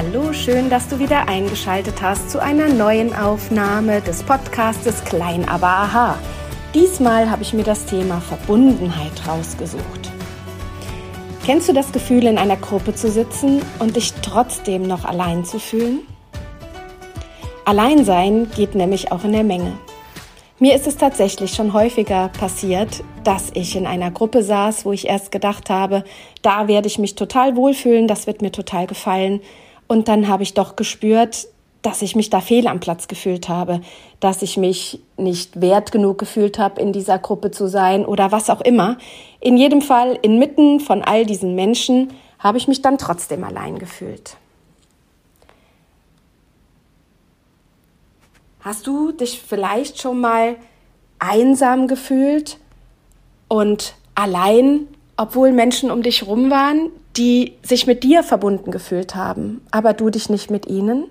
Hallo, schön, dass du wieder eingeschaltet hast zu einer neuen Aufnahme des Podcastes Klein aber aha. Diesmal habe ich mir das Thema Verbundenheit rausgesucht. Kennst du das Gefühl, in einer Gruppe zu sitzen und dich trotzdem noch allein zu fühlen? Alleinsein geht nämlich auch in der Menge. Mir ist es tatsächlich schon häufiger passiert, dass ich in einer Gruppe saß, wo ich erst gedacht habe, da werde ich mich total wohlfühlen, das wird mir total gefallen. Und dann habe ich doch gespürt, dass ich mich da fehl am Platz gefühlt habe, dass ich mich nicht wert genug gefühlt habe, in dieser Gruppe zu sein oder was auch immer. In jedem Fall, inmitten von all diesen Menschen, habe ich mich dann trotzdem allein gefühlt. Hast du dich vielleicht schon mal einsam gefühlt und allein, obwohl Menschen um dich rum waren, die sich mit dir verbunden gefühlt haben, aber du dich nicht mit ihnen?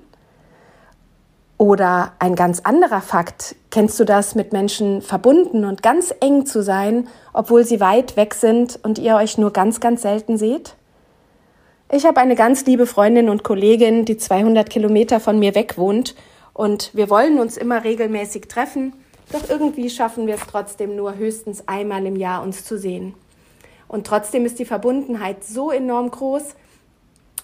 Oder ein ganz anderer Fakt, kennst du das, mit Menschen verbunden und ganz eng zu sein, obwohl sie weit weg sind und ihr euch nur ganz, ganz selten seht? Ich habe eine ganz liebe Freundin und Kollegin, die 200 Kilometer von mir weg wohnt und wir wollen uns immer regelmäßig treffen, doch irgendwie schaffen wir es trotzdem nur höchstens einmal im Jahr uns zu sehen. Und trotzdem ist die Verbundenheit so enorm groß,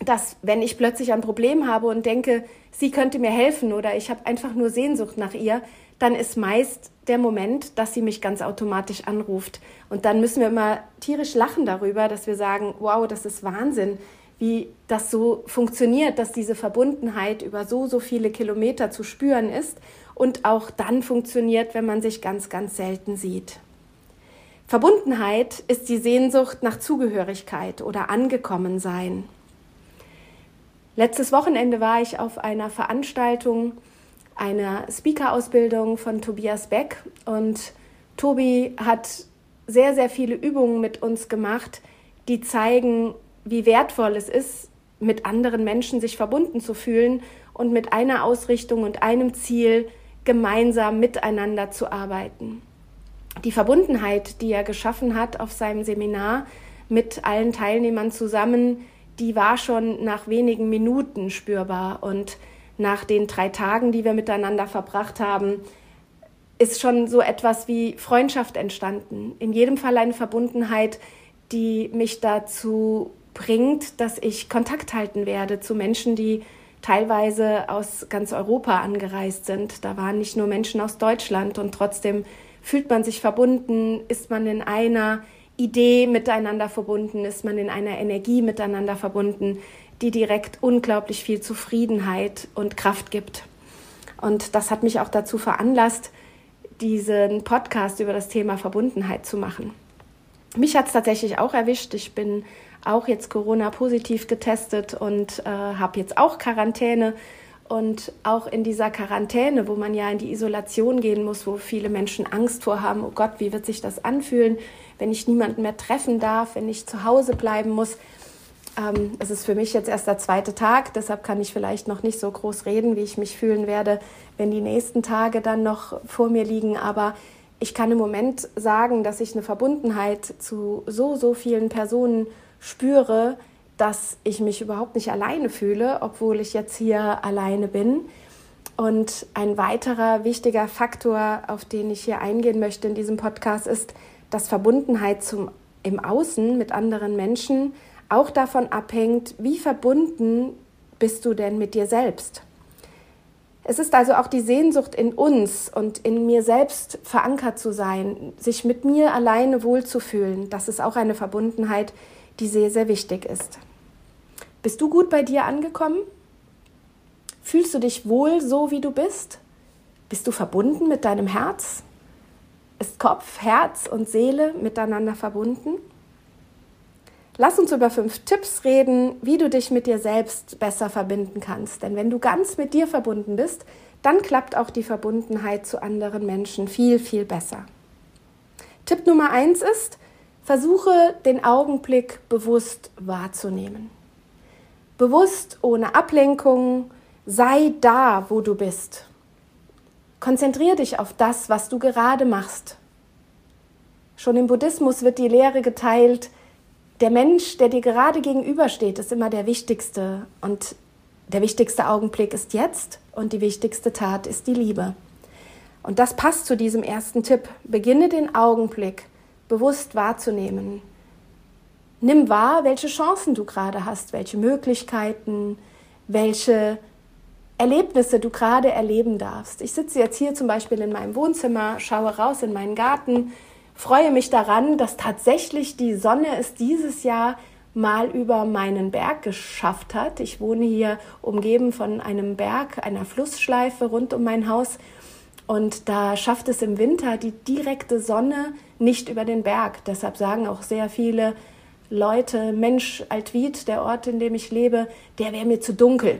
dass wenn ich plötzlich ein Problem habe und denke, sie könnte mir helfen oder ich habe einfach nur Sehnsucht nach ihr, dann ist meist der Moment, dass sie mich ganz automatisch anruft. Und dann müssen wir immer tierisch lachen darüber, dass wir sagen, wow, das ist Wahnsinn, wie das so funktioniert, dass diese Verbundenheit über so, so viele Kilometer zu spüren ist und auch dann funktioniert, wenn man sich ganz, ganz selten sieht. Verbundenheit ist die Sehnsucht nach Zugehörigkeit oder Angekommensein. Letztes Wochenende war ich auf einer Veranstaltung einer Speaker-Ausbildung von Tobias Beck und Tobi hat sehr, sehr viele Übungen mit uns gemacht, die zeigen, wie wertvoll es ist, mit anderen Menschen sich verbunden zu fühlen und mit einer Ausrichtung und einem Ziel gemeinsam miteinander zu arbeiten die Verbundenheit, die er geschaffen hat auf seinem Seminar mit allen Teilnehmern zusammen, die war schon nach wenigen Minuten spürbar. Und nach den drei Tagen, die wir miteinander verbracht haben, ist schon so etwas wie Freundschaft entstanden. In jedem Fall eine Verbundenheit, die mich dazu bringt, dass ich Kontakt halten werde zu Menschen, die teilweise aus ganz Europa angereist sind. Da waren nicht nur Menschen aus Deutschland und trotzdem Fühlt man sich verbunden? Ist man in einer Idee miteinander verbunden? Ist man in einer Energie miteinander verbunden, die direkt unglaublich viel Zufriedenheit und Kraft gibt? Und das hat mich auch dazu veranlasst, diesen Podcast über das Thema Verbundenheit zu machen. Mich hat es tatsächlich auch erwischt. Ich bin auch jetzt Corona-positiv getestet und äh, habe jetzt auch Quarantäne und auch in dieser Quarantäne, wo man ja in die Isolation gehen muss, wo viele Menschen Angst vor haben, oh Gott, wie wird sich das anfühlen, wenn ich niemanden mehr treffen darf, wenn ich zu Hause bleiben muss. Ähm, es ist für mich jetzt erst der zweite Tag, deshalb kann ich vielleicht noch nicht so groß reden, wie ich mich fühlen werde, wenn die nächsten Tage dann noch vor mir liegen. Aber ich kann im Moment sagen, dass ich eine Verbundenheit zu so, so vielen Personen spüre, dass ich mich überhaupt nicht alleine fühle, obwohl ich jetzt hier alleine bin. Und ein weiterer wichtiger Faktor, auf den ich hier eingehen möchte in diesem Podcast, ist, dass Verbundenheit zum, im Außen mit anderen Menschen auch davon abhängt, wie verbunden bist du denn mit dir selbst. Es ist also auch die Sehnsucht in uns und in mir selbst verankert zu sein, sich mit mir alleine wohlzufühlen. Das ist auch eine Verbundenheit, die sehr, sehr wichtig ist. Bist du gut bei dir angekommen? Fühlst du dich wohl so, wie du bist? Bist du verbunden mit deinem Herz? Ist Kopf, Herz und Seele miteinander verbunden? Lass uns über fünf Tipps reden, wie du dich mit dir selbst besser verbinden kannst. Denn wenn du ganz mit dir verbunden bist, dann klappt auch die Verbundenheit zu anderen Menschen viel, viel besser. Tipp Nummer eins ist, versuche den Augenblick bewusst wahrzunehmen. Bewusst, ohne Ablenkung, sei da, wo du bist. Konzentriere dich auf das, was du gerade machst. Schon im Buddhismus wird die Lehre geteilt, der Mensch, der dir gerade gegenübersteht, ist immer der wichtigste und der wichtigste Augenblick ist jetzt und die wichtigste Tat ist die Liebe. Und das passt zu diesem ersten Tipp. Beginne den Augenblick bewusst wahrzunehmen. Nimm wahr, welche Chancen du gerade hast, welche Möglichkeiten, welche Erlebnisse du gerade erleben darfst. Ich sitze jetzt hier zum Beispiel in meinem Wohnzimmer, schaue raus in meinen Garten, freue mich daran, dass tatsächlich die Sonne es dieses Jahr mal über meinen Berg geschafft hat. Ich wohne hier umgeben von einem Berg, einer Flussschleife rund um mein Haus. Und da schafft es im Winter die direkte Sonne nicht über den Berg. Deshalb sagen auch sehr viele Leute, Mensch, Altwied, der Ort, in dem ich lebe, der wäre mir zu dunkel.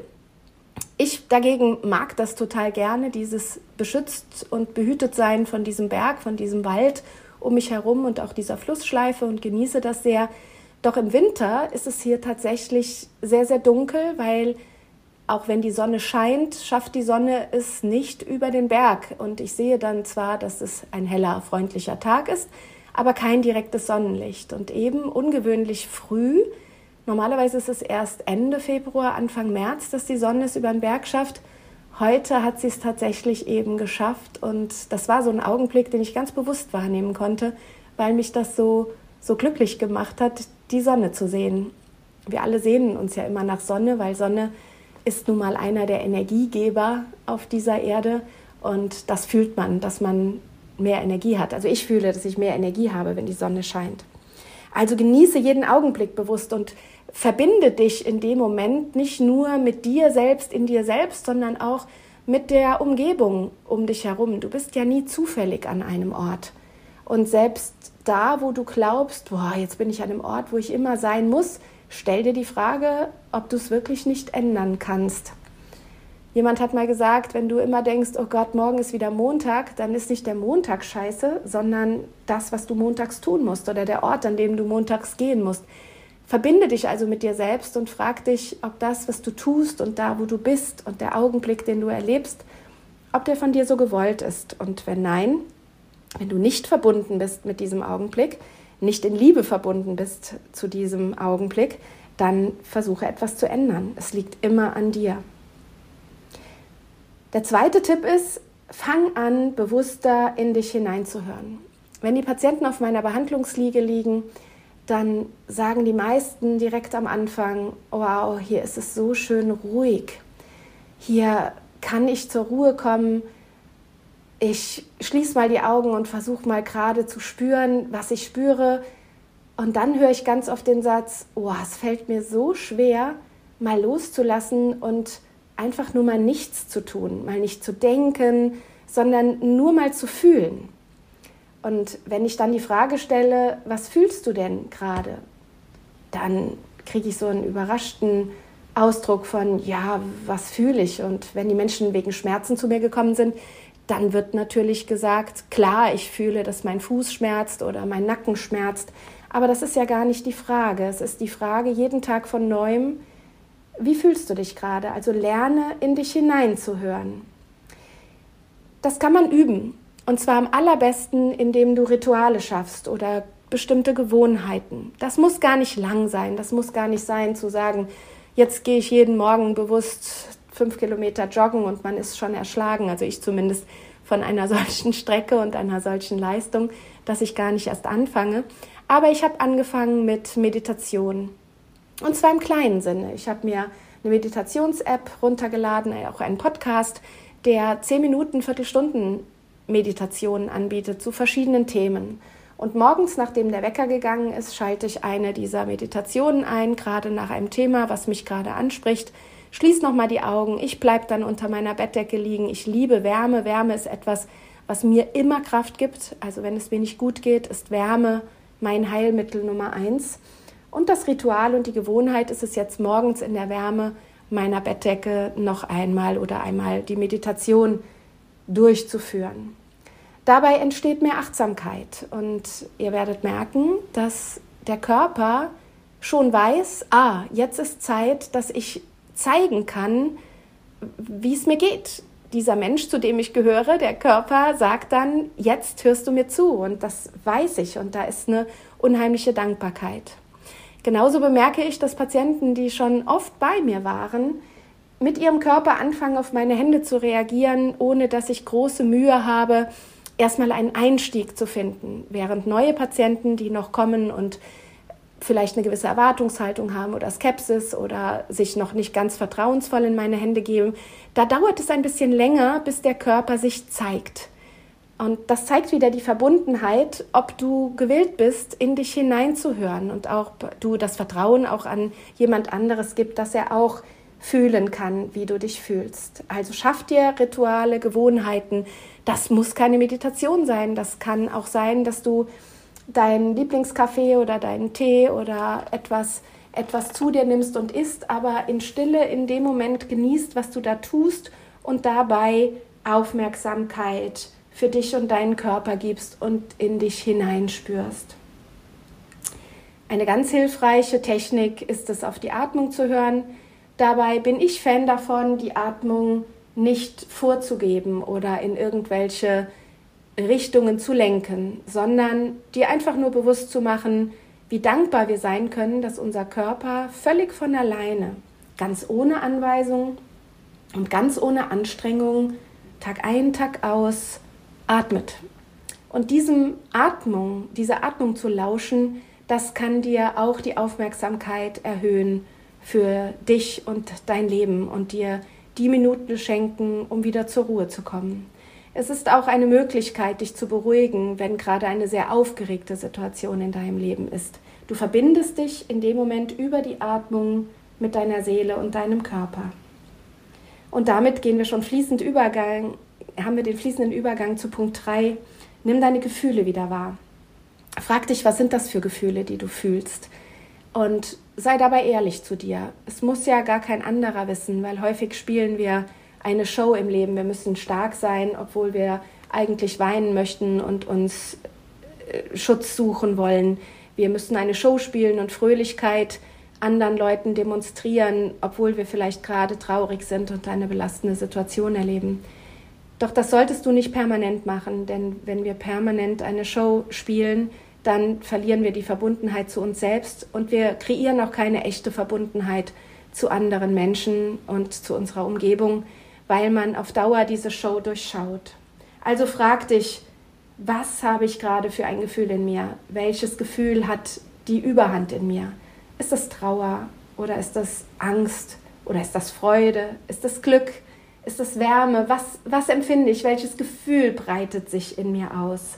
Ich dagegen mag das total gerne, dieses beschützt und behütet sein von diesem Berg, von diesem Wald um mich herum und auch dieser Flussschleife und genieße das sehr. Doch im Winter ist es hier tatsächlich sehr, sehr dunkel, weil auch wenn die Sonne scheint, schafft die Sonne es nicht über den Berg. Und ich sehe dann zwar, dass es ein heller, freundlicher Tag ist, aber kein direktes Sonnenlicht. Und eben ungewöhnlich früh, normalerweise ist es erst Ende Februar, Anfang März, dass die Sonne es über den Berg schafft, Heute hat sie es tatsächlich eben geschafft und das war so ein Augenblick, den ich ganz bewusst wahrnehmen konnte, weil mich das so, so glücklich gemacht hat, die Sonne zu sehen. Wir alle sehnen uns ja immer nach Sonne, weil Sonne ist nun mal einer der Energiegeber auf dieser Erde und das fühlt man, dass man mehr Energie hat. Also ich fühle, dass ich mehr Energie habe, wenn die Sonne scheint. Also genieße jeden Augenblick bewusst und verbinde dich in dem Moment nicht nur mit dir selbst, in dir selbst, sondern auch mit der Umgebung um dich herum. Du bist ja nie zufällig an einem Ort. Und selbst da, wo du glaubst, boah, jetzt bin ich an einem Ort, wo ich immer sein muss, stell dir die Frage, ob du es wirklich nicht ändern kannst. Jemand hat mal gesagt, wenn du immer denkst, oh Gott, morgen ist wieder Montag, dann ist nicht der Montag scheiße, sondern das, was du montags tun musst oder der Ort, an dem du montags gehen musst. Verbinde dich also mit dir selbst und frag dich, ob das, was du tust und da, wo du bist und der Augenblick, den du erlebst, ob der von dir so gewollt ist. Und wenn nein, wenn du nicht verbunden bist mit diesem Augenblick, nicht in Liebe verbunden bist zu diesem Augenblick, dann versuche etwas zu ändern. Es liegt immer an dir. Der zweite Tipp ist, fang an, bewusster in dich hineinzuhören. Wenn die Patienten auf meiner Behandlungsliege liegen, dann sagen die meisten direkt am Anfang, wow, hier ist es so schön ruhig. Hier kann ich zur Ruhe kommen. Ich schließe mal die Augen und versuche mal gerade zu spüren, was ich spüre. Und dann höre ich ganz oft den Satz, oh, es fällt mir so schwer, mal loszulassen und einfach nur mal nichts zu tun, mal nicht zu denken, sondern nur mal zu fühlen. Und wenn ich dann die Frage stelle, was fühlst du denn gerade, dann kriege ich so einen überraschten Ausdruck von, ja, was fühle ich? Und wenn die Menschen wegen Schmerzen zu mir gekommen sind, dann wird natürlich gesagt, klar, ich fühle, dass mein Fuß schmerzt oder mein Nacken schmerzt. Aber das ist ja gar nicht die Frage. Es ist die Frage jeden Tag von neuem, wie fühlst du dich gerade? Also lerne in dich hineinzuhören. Das kann man üben. Und zwar am allerbesten, indem du Rituale schaffst oder bestimmte Gewohnheiten. Das muss gar nicht lang sein. Das muss gar nicht sein zu sagen, jetzt gehe ich jeden Morgen bewusst fünf Kilometer joggen und man ist schon erschlagen. Also ich zumindest von einer solchen Strecke und einer solchen Leistung, dass ich gar nicht erst anfange. Aber ich habe angefangen mit Meditation. Und zwar im kleinen Sinne. Ich habe mir eine Meditations-App runtergeladen, auch einen Podcast, der zehn Minuten, Viertelstunden Meditationen anbietet zu verschiedenen Themen. Und morgens, nachdem der Wecker gegangen ist, schalte ich eine dieser Meditationen ein, gerade nach einem Thema, was mich gerade anspricht. Schließ nochmal die Augen. Ich bleibe dann unter meiner Bettdecke liegen. Ich liebe Wärme. Wärme ist etwas, was mir immer Kraft gibt. Also wenn es mir nicht gut geht, ist Wärme mein Heilmittel Nummer eins. Und das Ritual und die Gewohnheit ist es jetzt morgens in der Wärme meiner Bettdecke noch einmal oder einmal die Meditation durchzuführen. Dabei entsteht mehr Achtsamkeit und ihr werdet merken, dass der Körper schon weiß, ah, jetzt ist Zeit, dass ich zeigen kann, wie es mir geht. Dieser Mensch, zu dem ich gehöre, der Körper, sagt dann, jetzt hörst du mir zu und das weiß ich und da ist eine unheimliche Dankbarkeit. Genauso bemerke ich, dass Patienten, die schon oft bei mir waren, mit ihrem Körper anfangen, auf meine Hände zu reagieren, ohne dass ich große Mühe habe, erstmal einen Einstieg zu finden. Während neue Patienten, die noch kommen und vielleicht eine gewisse Erwartungshaltung haben oder Skepsis oder sich noch nicht ganz vertrauensvoll in meine Hände geben, da dauert es ein bisschen länger, bis der Körper sich zeigt. Und das zeigt wieder die Verbundenheit, ob du gewillt bist, in dich hineinzuhören und auch du das Vertrauen auch an jemand anderes gibt, dass er auch fühlen kann, wie du dich fühlst. Also schaff dir Rituale, Gewohnheiten. Das muss keine Meditation sein. Das kann auch sein, dass du deinen Lieblingskaffee oder deinen Tee oder etwas, etwas zu dir nimmst und isst, aber in Stille in dem Moment genießt, was du da tust und dabei Aufmerksamkeit für dich und deinen Körper gibst und in dich hineinspürst. Eine ganz hilfreiche Technik ist es, auf die Atmung zu hören. Dabei bin ich Fan davon, die Atmung nicht vorzugeben oder in irgendwelche Richtungen zu lenken, sondern dir einfach nur bewusst zu machen, wie dankbar wir sein können, dass unser Körper völlig von alleine, ganz ohne Anweisung und ganz ohne Anstrengung, Tag ein, Tag aus, atmet. Und diesem Atmung, dieser Atmung zu lauschen, das kann dir auch die Aufmerksamkeit erhöhen für dich und dein Leben und dir die Minuten schenken, um wieder zur Ruhe zu kommen. Es ist auch eine Möglichkeit, dich zu beruhigen, wenn gerade eine sehr aufgeregte Situation in deinem Leben ist. Du verbindest dich in dem Moment über die Atmung mit deiner Seele und deinem Körper. Und damit gehen wir schon fließend Übergang, haben wir den fließenden Übergang zu Punkt 3. Nimm deine Gefühle wieder wahr. Frag dich, was sind das für Gefühle, die du fühlst? Und sei dabei ehrlich zu dir. Es muss ja gar kein anderer wissen, weil häufig spielen wir eine Show im Leben. Wir müssen stark sein, obwohl wir eigentlich weinen möchten und uns äh, Schutz suchen wollen. Wir müssen eine Show spielen und Fröhlichkeit anderen Leuten demonstrieren, obwohl wir vielleicht gerade traurig sind und eine belastende Situation erleben. Doch das solltest du nicht permanent machen, denn wenn wir permanent eine Show spielen, dann verlieren wir die Verbundenheit zu uns selbst und wir kreieren auch keine echte Verbundenheit zu anderen Menschen und zu unserer Umgebung, weil man auf Dauer diese Show durchschaut. Also frag dich, was habe ich gerade für ein Gefühl in mir? Welches Gefühl hat die Überhand in mir? Ist das Trauer oder ist das Angst oder ist das Freude? Ist das Glück? Ist das Wärme? Was, was empfinde ich? Welches Gefühl breitet sich in mir aus?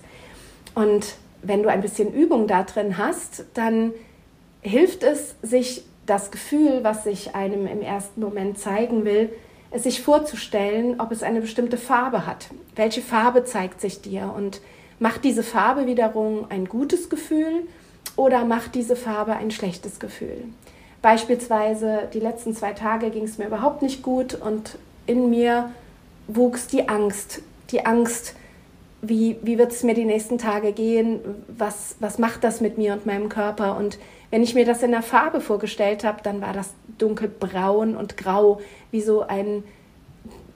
Und wenn du ein bisschen Übung da drin hast, dann hilft es, sich das Gefühl, was sich einem im ersten Moment zeigen will, es sich vorzustellen, ob es eine bestimmte Farbe hat. Welche Farbe zeigt sich dir? Und macht diese Farbe wiederum ein gutes Gefühl oder macht diese Farbe ein schlechtes Gefühl? Beispielsweise die letzten zwei Tage ging es mir überhaupt nicht gut und in mir wuchs die Angst. Die Angst, wie, wie wird es mir die nächsten Tage gehen, was, was macht das mit mir und meinem Körper. Und wenn ich mir das in der Farbe vorgestellt habe, dann war das dunkelbraun und grau, wie so ein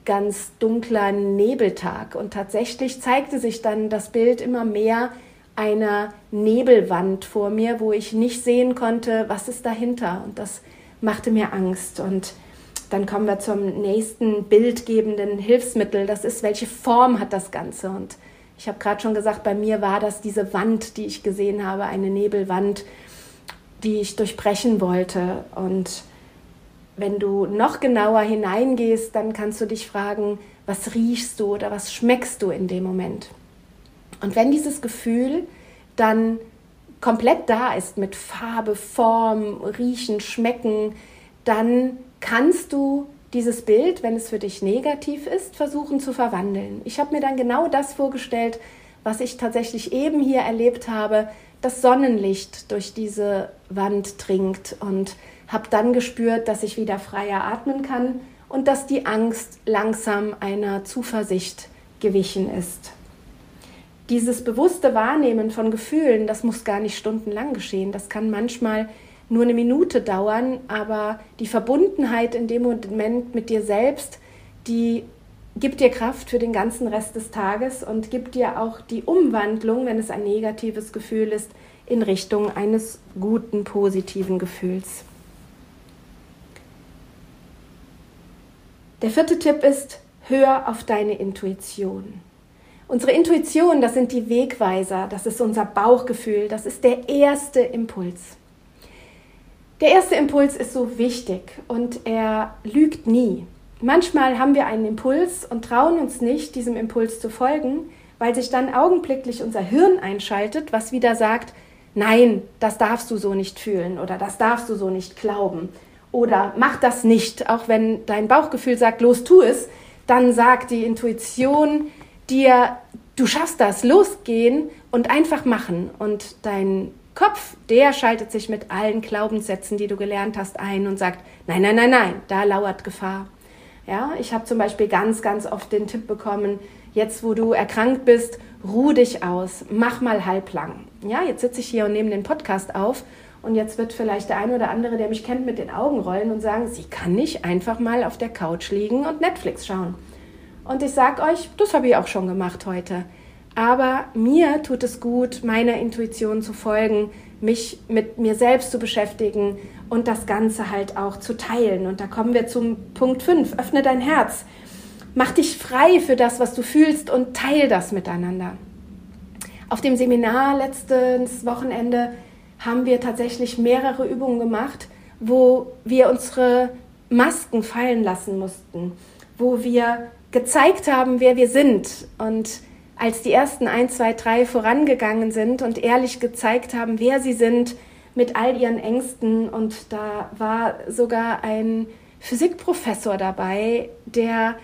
ganz dunkler Nebeltag. Und tatsächlich zeigte sich dann das Bild immer mehr einer Nebelwand vor mir, wo ich nicht sehen konnte, was ist dahinter. Und das machte mir Angst. Und dann kommen wir zum nächsten bildgebenden Hilfsmittel. Das ist, welche Form hat das Ganze? Und ich habe gerade schon gesagt, bei mir war das diese Wand, die ich gesehen habe, eine Nebelwand, die ich durchbrechen wollte. Und wenn du noch genauer hineingehst, dann kannst du dich fragen, was riechst du oder was schmeckst du in dem Moment? Und wenn dieses Gefühl dann komplett da ist mit Farbe, Form, Riechen, Schmecken, dann kannst du dieses Bild, wenn es für dich negativ ist, versuchen zu verwandeln. Ich habe mir dann genau das vorgestellt, was ich tatsächlich eben hier erlebt habe, das Sonnenlicht durch diese Wand dringt und habe dann gespürt, dass ich wieder freier atmen kann und dass die Angst langsam einer Zuversicht gewichen ist. Dieses bewusste Wahrnehmen von Gefühlen, das muss gar nicht stundenlang geschehen. Das kann manchmal nur eine Minute dauern, aber die Verbundenheit in dem Moment mit dir selbst, die gibt dir Kraft für den ganzen Rest des Tages und gibt dir auch die Umwandlung, wenn es ein negatives Gefühl ist, in Richtung eines guten, positiven Gefühls. Der vierte Tipp ist, hör auf deine Intuition. Unsere Intuition, das sind die Wegweiser, das ist unser Bauchgefühl, das ist der erste Impuls. Der erste Impuls ist so wichtig und er lügt nie. Manchmal haben wir einen Impuls und trauen uns nicht, diesem Impuls zu folgen, weil sich dann augenblicklich unser Hirn einschaltet, was wieder sagt, nein, das darfst du so nicht fühlen oder das darfst du so nicht glauben oder mach das nicht, auch wenn dein Bauchgefühl sagt, los, tu es, dann sagt die Intuition dir, du schaffst das, losgehen und einfach machen. Und dein Kopf, der schaltet sich mit allen Glaubenssätzen, die du gelernt hast, ein und sagt, nein, nein, nein, nein, da lauert Gefahr. Ja, ich habe zum Beispiel ganz, ganz oft den Tipp bekommen, jetzt wo du erkrankt bist, ruh dich aus, mach mal halblang. Ja, jetzt sitze ich hier und nehme den Podcast auf und jetzt wird vielleicht der eine oder andere, der mich kennt, mit den Augen rollen und sagen, sie kann nicht einfach mal auf der Couch liegen und Netflix schauen. Und ich sage euch, das habe ich auch schon gemacht heute. Aber mir tut es gut, meiner Intuition zu folgen, mich mit mir selbst zu beschäftigen und das Ganze halt auch zu teilen. Und da kommen wir zum Punkt 5. Öffne dein Herz. Mach dich frei für das, was du fühlst und teile das miteinander. Auf dem Seminar letztes Wochenende haben wir tatsächlich mehrere Übungen gemacht, wo wir unsere Masken fallen lassen mussten, wo wir gezeigt haben, wer wir sind. Und als die ersten ein, zwei, drei vorangegangen sind und ehrlich gezeigt haben, wer sie sind, mit all ihren Ängsten. Und da war sogar ein Physikprofessor dabei, der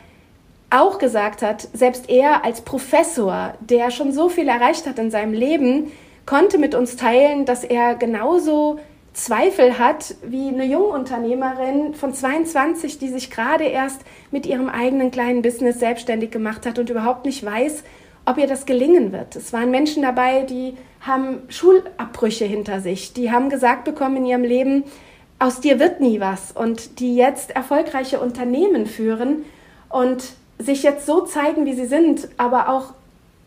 auch gesagt hat, selbst er als Professor, der schon so viel erreicht hat in seinem Leben, konnte mit uns teilen, dass er genauso Zweifel hat wie eine Jungunternehmerin von 22, die sich gerade erst mit ihrem eigenen kleinen Business selbstständig gemacht hat und überhaupt nicht weiß, ob ihr das gelingen wird. Es waren Menschen dabei, die haben Schulabbrüche hinter sich, die haben gesagt bekommen in ihrem Leben, aus dir wird nie was und die jetzt erfolgreiche Unternehmen führen und sich jetzt so zeigen, wie sie sind, aber auch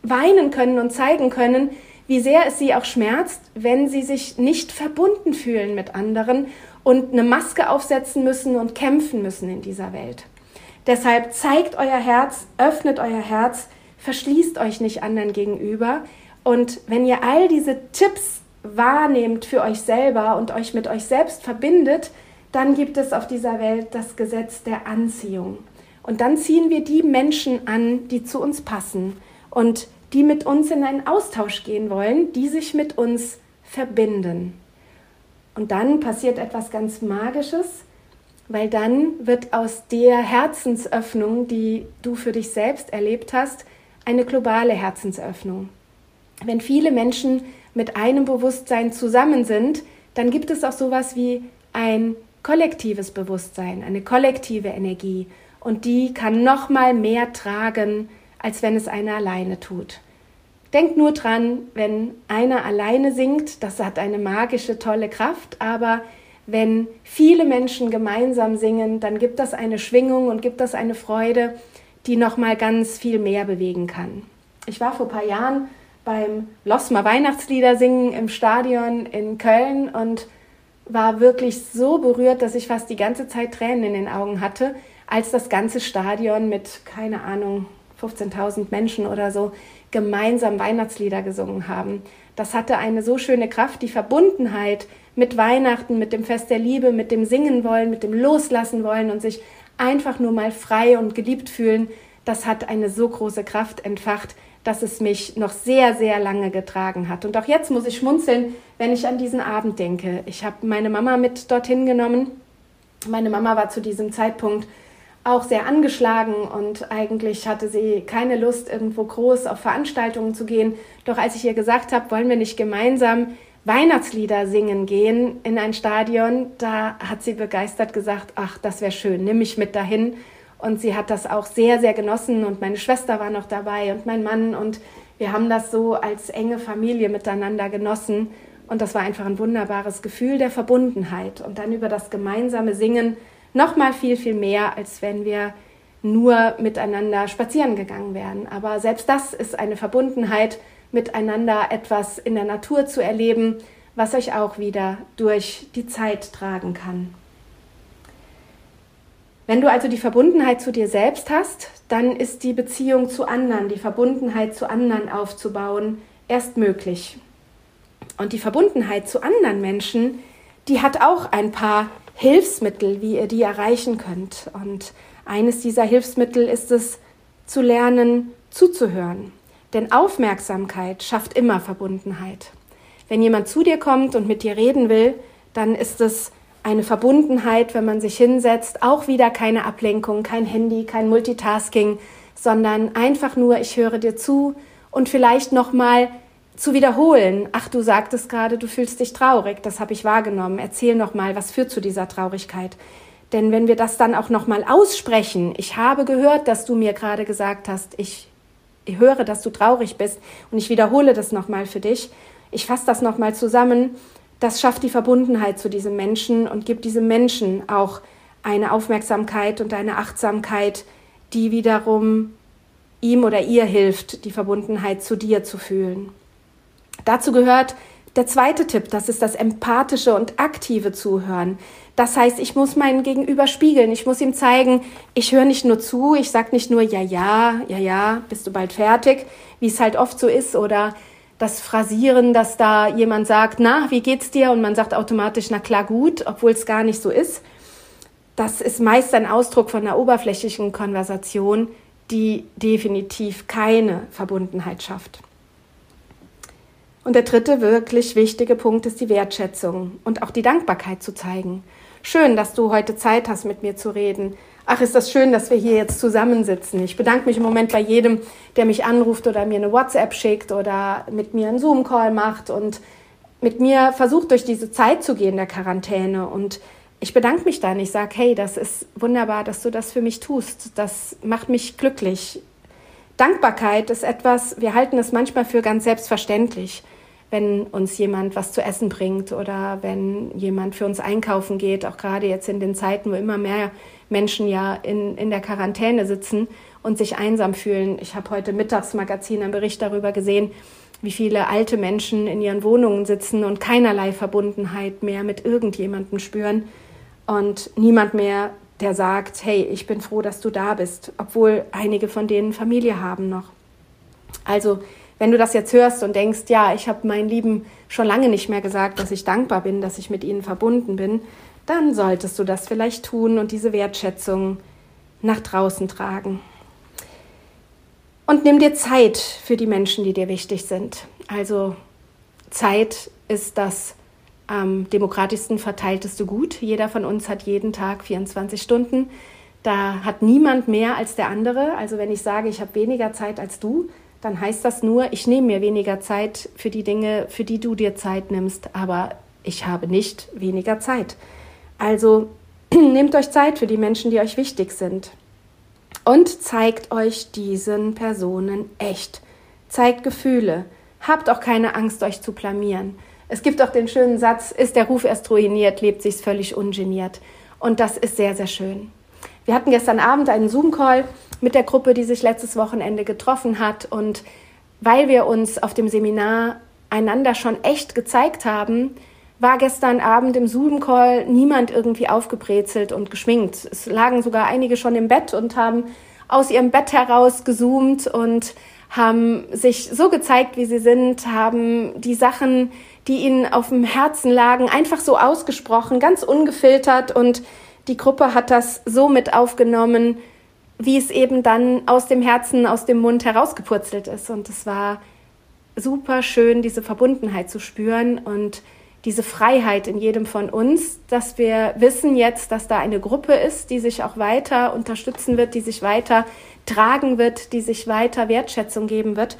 weinen können und zeigen können, wie sehr es sie auch schmerzt, wenn sie sich nicht verbunden fühlen mit anderen und eine Maske aufsetzen müssen und kämpfen müssen in dieser Welt. Deshalb zeigt euer Herz, öffnet euer Herz, verschließt euch nicht anderen gegenüber. Und wenn ihr all diese Tipps wahrnehmt für euch selber und euch mit euch selbst verbindet, dann gibt es auf dieser Welt das Gesetz der Anziehung. Und dann ziehen wir die Menschen an, die zu uns passen. Und die mit uns in einen Austausch gehen wollen, die sich mit uns verbinden. Und dann passiert etwas ganz Magisches, weil dann wird aus der Herzensöffnung, die du für dich selbst erlebt hast, eine globale Herzensöffnung. Wenn viele Menschen mit einem Bewusstsein zusammen sind, dann gibt es auch sowas wie ein kollektives Bewusstsein, eine kollektive Energie und die kann noch mal mehr tragen als wenn es einer alleine tut. Denkt nur dran, wenn einer alleine singt, das hat eine magische, tolle Kraft, aber wenn viele Menschen gemeinsam singen, dann gibt das eine Schwingung und gibt das eine Freude, die noch mal ganz viel mehr bewegen kann. Ich war vor ein paar Jahren beim Losmer Weihnachtslieder singen im Stadion in Köln und war wirklich so berührt, dass ich fast die ganze Zeit Tränen in den Augen hatte, als das ganze Stadion mit, keine Ahnung, 15.000 Menschen oder so gemeinsam Weihnachtslieder gesungen haben. Das hatte eine so schöne Kraft, die Verbundenheit mit Weihnachten, mit dem Fest der Liebe, mit dem Singen wollen, mit dem Loslassen wollen und sich einfach nur mal frei und geliebt fühlen. Das hat eine so große Kraft entfacht, dass es mich noch sehr, sehr lange getragen hat. Und auch jetzt muss ich schmunzeln, wenn ich an diesen Abend denke. Ich habe meine Mama mit dorthin genommen. Meine Mama war zu diesem Zeitpunkt auch sehr angeschlagen und eigentlich hatte sie keine Lust, irgendwo groß auf Veranstaltungen zu gehen. Doch als ich ihr gesagt habe, wollen wir nicht gemeinsam Weihnachtslieder singen gehen in ein Stadion, da hat sie begeistert gesagt, ach, das wäre schön, nimm mich mit dahin. Und sie hat das auch sehr, sehr genossen und meine Schwester war noch dabei und mein Mann und wir haben das so als enge Familie miteinander genossen und das war einfach ein wunderbares Gefühl der Verbundenheit und dann über das gemeinsame Singen noch mal viel, viel mehr, als wenn wir nur miteinander spazieren gegangen wären. Aber selbst das ist eine Verbundenheit, miteinander etwas in der Natur zu erleben, was euch auch wieder durch die Zeit tragen kann. Wenn du also die Verbundenheit zu dir selbst hast, dann ist die Beziehung zu anderen, die Verbundenheit zu anderen aufzubauen, erst möglich. Und die Verbundenheit zu anderen Menschen, die hat auch ein paar Hilfsmittel, wie ihr die erreichen könnt. Und eines dieser Hilfsmittel ist es, zu lernen, zuzuhören. Denn Aufmerksamkeit schafft immer Verbundenheit. Wenn jemand zu dir kommt und mit dir reden will, dann ist es eine Verbundenheit, wenn man sich hinsetzt, auch wieder keine Ablenkung, kein Handy, kein Multitasking, sondern einfach nur, ich höre dir zu und vielleicht nochmal zu wiederholen. Ach, du sagtest gerade, du fühlst dich traurig, das habe ich wahrgenommen. Erzähl noch mal, was führt zu dieser Traurigkeit? Denn wenn wir das dann auch noch mal aussprechen, ich habe gehört, dass du mir gerade gesagt hast, ich höre, dass du traurig bist und ich wiederhole das noch mal für dich. Ich fasse das noch mal zusammen. Das schafft die Verbundenheit zu diesem Menschen und gibt diesem Menschen auch eine Aufmerksamkeit und eine Achtsamkeit, die wiederum ihm oder ihr hilft, die Verbundenheit zu dir zu fühlen. Dazu gehört der zweite Tipp, das ist das empathische und aktive Zuhören. Das heißt, ich muss meinen Gegenüber spiegeln. Ich muss ihm zeigen, ich höre nicht nur zu, ich sage nicht nur ja, ja, ja, ja, bist du bald fertig, wie es halt oft so ist, oder das Phrasieren, dass da jemand sagt, na, wie geht's dir? Und man sagt automatisch, na klar, gut, obwohl es gar nicht so ist. Das ist meist ein Ausdruck von einer oberflächlichen Konversation, die definitiv keine Verbundenheit schafft. Und der dritte wirklich wichtige Punkt ist die Wertschätzung und auch die Dankbarkeit zu zeigen. Schön, dass du heute Zeit hast, mit mir zu reden. Ach, ist das schön, dass wir hier jetzt zusammensitzen. Ich bedanke mich im Moment bei jedem, der mich anruft oder mir eine WhatsApp schickt oder mit mir einen Zoom-Call macht und mit mir versucht, durch diese Zeit zu gehen der Quarantäne. Und ich bedanke mich dann. Ich sage, hey, das ist wunderbar, dass du das für mich tust. Das macht mich glücklich. Dankbarkeit ist etwas, wir halten es manchmal für ganz selbstverständlich wenn uns jemand was zu essen bringt oder wenn jemand für uns einkaufen geht, auch gerade jetzt in den Zeiten, wo immer mehr Menschen ja in, in der Quarantäne sitzen und sich einsam fühlen. Ich habe heute Mittagsmagazin einen Bericht darüber gesehen, wie viele alte Menschen in ihren Wohnungen sitzen und keinerlei Verbundenheit mehr mit irgendjemandem spüren und niemand mehr, der sagt, hey, ich bin froh, dass du da bist, obwohl einige von denen Familie haben noch. Also wenn du das jetzt hörst und denkst, ja, ich habe meinen Lieben schon lange nicht mehr gesagt, dass ich dankbar bin, dass ich mit ihnen verbunden bin, dann solltest du das vielleicht tun und diese Wertschätzung nach draußen tragen. Und nimm dir Zeit für die Menschen, die dir wichtig sind. Also Zeit ist das am demokratischsten verteilteste Gut. Jeder von uns hat jeden Tag 24 Stunden. Da hat niemand mehr als der andere. Also wenn ich sage, ich habe weniger Zeit als du, dann heißt das nur, ich nehme mir weniger Zeit für die Dinge, für die du dir Zeit nimmst, aber ich habe nicht weniger Zeit. Also nehmt euch Zeit für die Menschen, die euch wichtig sind. Und zeigt euch diesen Personen echt. Zeigt Gefühle. Habt auch keine Angst, euch zu blamieren. Es gibt auch den schönen Satz, ist der Ruf erst ruiniert, lebt sich's völlig ungeniert. Und das ist sehr, sehr schön. Wir hatten gestern Abend einen Zoom-Call mit der Gruppe, die sich letztes Wochenende getroffen hat. Und weil wir uns auf dem Seminar einander schon echt gezeigt haben, war gestern Abend im Zoom-Call niemand irgendwie aufgebrezelt und geschminkt. Es lagen sogar einige schon im Bett und haben aus ihrem Bett heraus gezoomt und haben sich so gezeigt, wie sie sind, haben die Sachen, die ihnen auf dem Herzen lagen, einfach so ausgesprochen, ganz ungefiltert und die Gruppe hat das so mit aufgenommen, wie es eben dann aus dem Herzen, aus dem Mund herausgepurzelt ist. Und es war super schön, diese Verbundenheit zu spüren und diese Freiheit in jedem von uns, dass wir wissen jetzt, dass da eine Gruppe ist, die sich auch weiter unterstützen wird, die sich weiter tragen wird, die sich weiter Wertschätzung geben wird,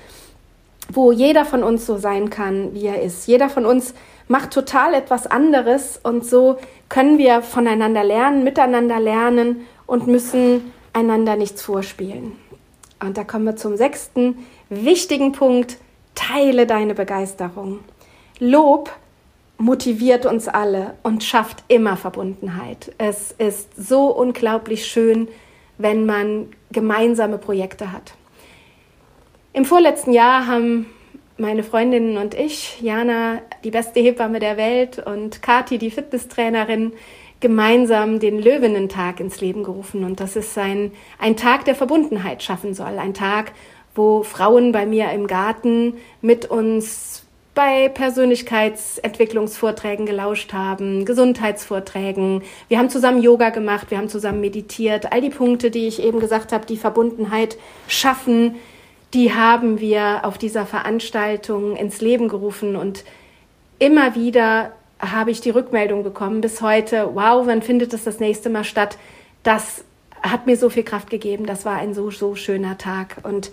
wo jeder von uns so sein kann, wie er ist. Jeder von uns macht total etwas anderes und so können wir voneinander lernen, miteinander lernen und müssen einander nichts vorspielen. Und da kommen wir zum sechsten wichtigen Punkt. Teile deine Begeisterung. Lob motiviert uns alle und schafft immer Verbundenheit. Es ist so unglaublich schön, wenn man gemeinsame Projekte hat. Im vorletzten Jahr haben meine Freundinnen und ich, Jana, die beste Hebamme der Welt und Kati, die Fitnesstrainerin, gemeinsam den Löwinnentag ins Leben gerufen. Und das ist ein, ein Tag der Verbundenheit schaffen soll. Ein Tag, wo Frauen bei mir im Garten mit uns bei Persönlichkeitsentwicklungsvorträgen gelauscht haben, Gesundheitsvorträgen. Wir haben zusammen Yoga gemacht, wir haben zusammen meditiert. All die Punkte, die ich eben gesagt habe, die Verbundenheit schaffen, die haben wir auf dieser Veranstaltung ins Leben gerufen und immer wieder habe ich die Rückmeldung bekommen bis heute, wow, wann findet es das nächste Mal statt? Das hat mir so viel Kraft gegeben. Das war ein so, so schöner Tag. Und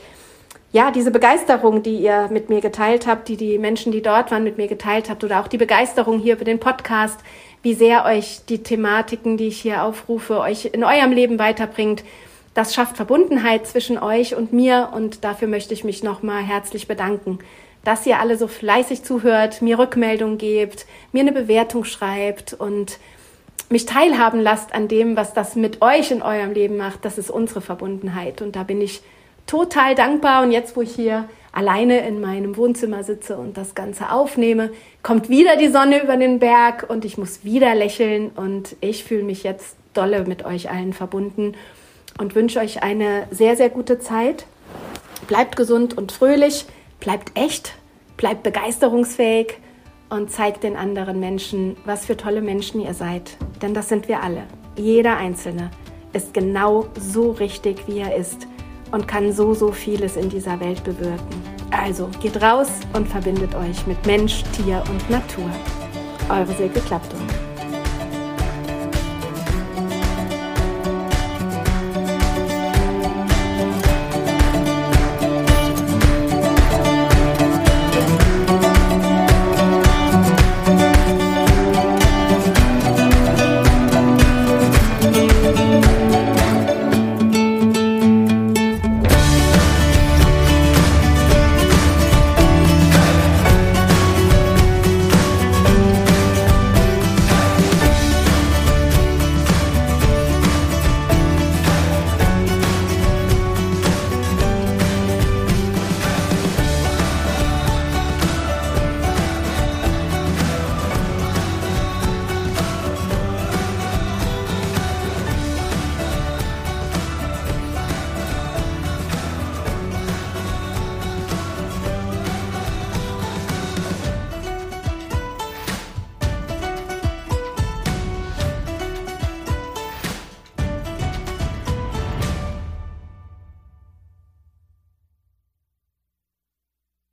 ja, diese Begeisterung, die ihr mit mir geteilt habt, die die Menschen, die dort waren, mit mir geteilt habt, oder auch die Begeisterung hier für den Podcast, wie sehr euch die Thematiken, die ich hier aufrufe, euch in eurem Leben weiterbringt. Das schafft Verbundenheit zwischen euch und mir und dafür möchte ich mich nochmal herzlich bedanken dass ihr alle so fleißig zuhört, mir Rückmeldung gebt, mir eine Bewertung schreibt und mich teilhaben lasst an dem, was das mit euch in eurem Leben macht. Das ist unsere Verbundenheit. Und da bin ich total dankbar. Und jetzt, wo ich hier alleine in meinem Wohnzimmer sitze und das Ganze aufnehme, kommt wieder die Sonne über den Berg und ich muss wieder lächeln. Und ich fühle mich jetzt dolle mit euch allen verbunden und wünsche euch eine sehr, sehr gute Zeit. Bleibt gesund und fröhlich bleibt echt, bleibt begeisterungsfähig und zeigt den anderen Menschen, was für tolle Menschen ihr seid. Denn das sind wir alle. Jeder Einzelne ist genau so richtig, wie er ist und kann so, so vieles in dieser Welt bewirken. Also geht raus und verbindet euch mit Mensch, Tier und Natur. Eure Silke Klapptung.